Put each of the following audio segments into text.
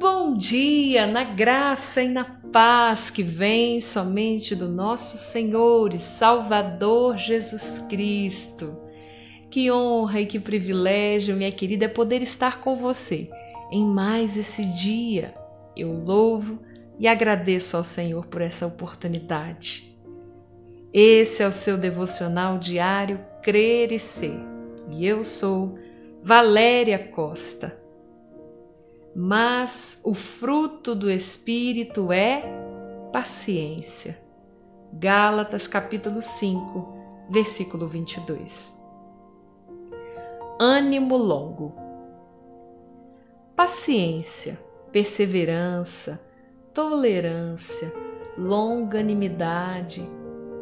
bom dia na graça e na paz que vem somente do nosso Senhor e Salvador Jesus Cristo. Que honra e que privilégio, minha querida, é poder estar com você em mais esse dia. Eu louvo e agradeço ao Senhor por essa oportunidade. Esse é o seu devocional diário Crer e Ser. E eu sou Valéria Costa mas o fruto do Espírito é paciência. Gálatas capítulo 5, versículo 22. Ânimo longo. Paciência, perseverança, tolerância, longanimidade,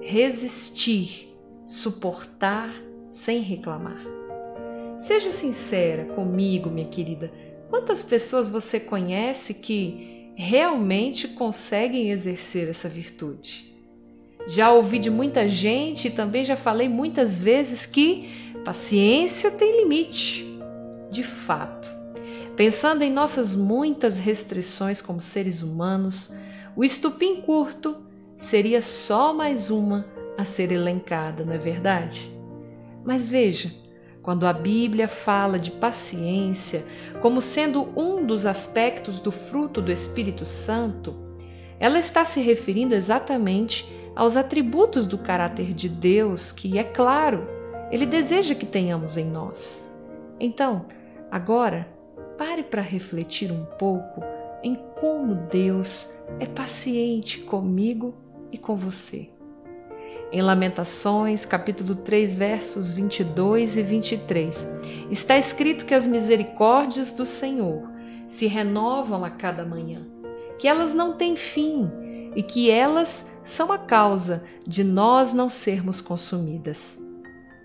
resistir, suportar sem reclamar. Seja sincera comigo, minha querida Quantas pessoas você conhece que realmente conseguem exercer essa virtude? Já ouvi de muita gente e também já falei muitas vezes que paciência tem limite. De fato, pensando em nossas muitas restrições como seres humanos, o estupim curto seria só mais uma a ser elencada, não é verdade? Mas veja, quando a Bíblia fala de paciência como sendo um dos aspectos do fruto do Espírito Santo, ela está se referindo exatamente aos atributos do caráter de Deus que, é claro, ele deseja que tenhamos em nós. Então, agora, pare para refletir um pouco em como Deus é paciente comigo e com você. Em Lamentações, capítulo 3, versos 22 e 23, está escrito que as misericórdias do Senhor se renovam a cada manhã, que elas não têm fim e que elas são a causa de nós não sermos consumidas.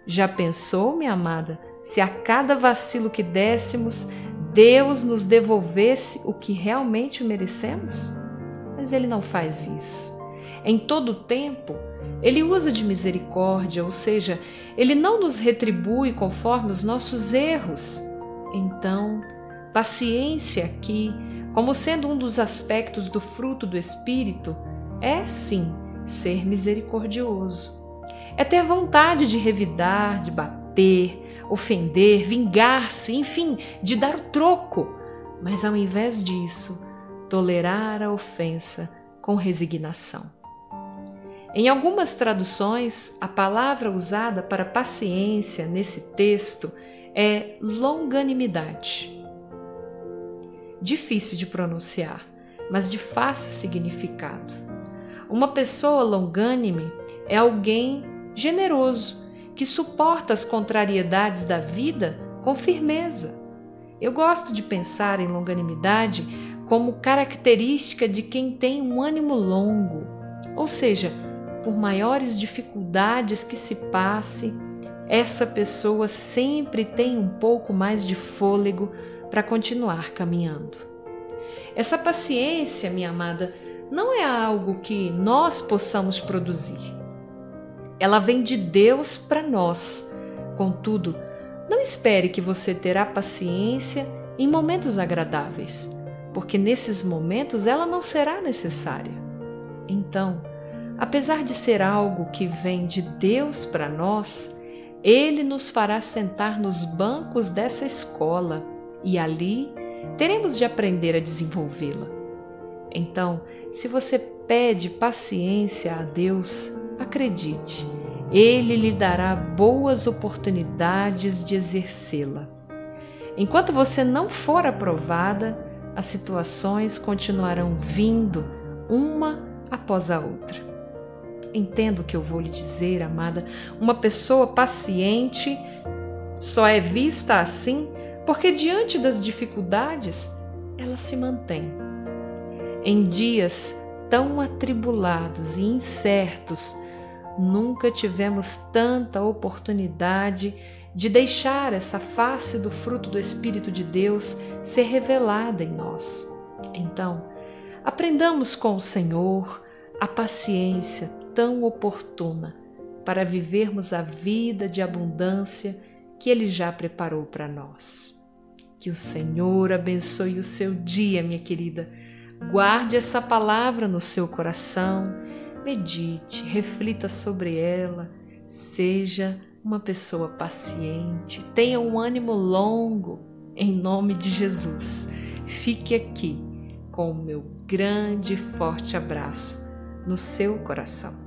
Já pensou, minha amada, se a cada vacilo que dessemos, Deus nos devolvesse o que realmente merecemos? Mas Ele não faz isso. Em todo tempo, ele usa de misericórdia, ou seja, ele não nos retribui conforme os nossos erros. Então, paciência aqui, como sendo um dos aspectos do fruto do Espírito, é sim ser misericordioso. É ter vontade de revidar, de bater, ofender, vingar-se, enfim, de dar o troco, mas ao invés disso, tolerar a ofensa com resignação. Em algumas traduções, a palavra usada para paciência nesse texto é longanimidade. Difícil de pronunciar, mas de fácil significado. Uma pessoa longânime é alguém generoso que suporta as contrariedades da vida com firmeza. Eu gosto de pensar em longanimidade como característica de quem tem um ânimo longo, ou seja, por maiores dificuldades que se passe, essa pessoa sempre tem um pouco mais de fôlego para continuar caminhando. Essa paciência, minha amada, não é algo que nós possamos produzir. Ela vem de Deus para nós. Contudo, não espere que você terá paciência em momentos agradáveis, porque nesses momentos ela não será necessária. Então, Apesar de ser algo que vem de Deus para nós, Ele nos fará sentar nos bancos dessa escola e ali teremos de aprender a desenvolvê-la. Então, se você pede paciência a Deus, acredite, Ele lhe dará boas oportunidades de exercê-la. Enquanto você não for aprovada, as situações continuarão vindo uma após a outra. Entenda o que eu vou lhe dizer, amada. Uma pessoa paciente só é vista assim porque, diante das dificuldades, ela se mantém. Em dias tão atribulados e incertos, nunca tivemos tanta oportunidade de deixar essa face do fruto do Espírito de Deus ser revelada em nós. Então, aprendamos com o Senhor a paciência tão oportuna para vivermos a vida de abundância que Ele já preparou para nós. Que o Senhor abençoe o seu dia, minha querida. Guarde essa palavra no seu coração, medite, reflita sobre ela, seja uma pessoa paciente, tenha um ânimo longo, em nome de Jesus. Fique aqui com o meu grande e forte abraço no seu coração.